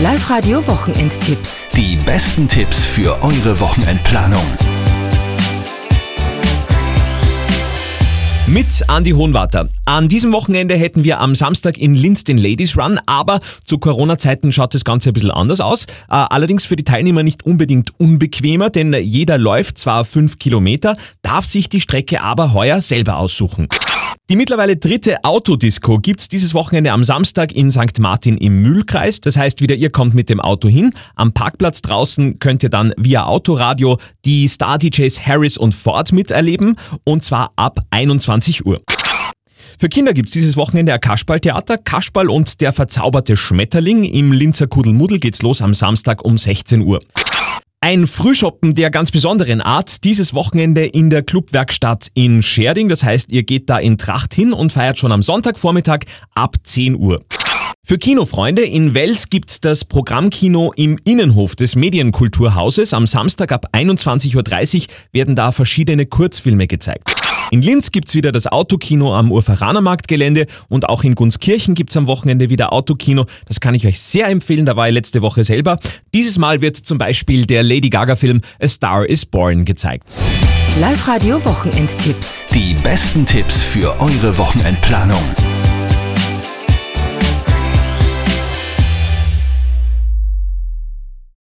Live-Radio Wochenendtipps. Die besten Tipps für eure Wochenendplanung. Mit Andy Hohenwarter. An diesem Wochenende hätten wir am Samstag in Linz den Ladies Run, aber zu Corona-Zeiten schaut das Ganze ein bisschen anders aus. Äh, allerdings für die Teilnehmer nicht unbedingt unbequemer, denn jeder läuft zwar fünf Kilometer, darf sich die Strecke aber heuer selber aussuchen. Die mittlerweile dritte Autodisco gibt's dieses Wochenende am Samstag in St. Martin im Mühlkreis. Das heißt, wieder ihr kommt mit dem Auto hin. Am Parkplatz draußen könnt ihr dann via Autoradio die Star-DJs Harris und Ford miterleben und zwar ab 21 Uhr. Für Kinder gibt's dieses Wochenende ein Kasperltheater. Kasperl und der verzauberte Schmetterling. Im Linzer Kuddelmuddel geht's los am Samstag um 16 Uhr. Ein Frühshoppen der ganz besonderen Art, dieses Wochenende in der Clubwerkstatt in Scherding. Das heißt, ihr geht da in Tracht hin und feiert schon am Sonntagvormittag ab 10 Uhr. Für Kinofreunde in Wels gibt's das Programmkino im Innenhof des Medienkulturhauses. Am Samstag ab 21.30 Uhr werden da verschiedene Kurzfilme gezeigt. In Linz gibt's wieder das Autokino am Urferanermarktgelände und auch in Gunskirchen gibt's am Wochenende wieder Autokino. Das kann ich euch sehr empfehlen, da war ich letzte Woche selber. Dieses Mal wird zum Beispiel der Lady Gaga Film A Star is Born gezeigt. Live-Radio Wochenendtipps. Die besten Tipps für eure Wochenendplanung.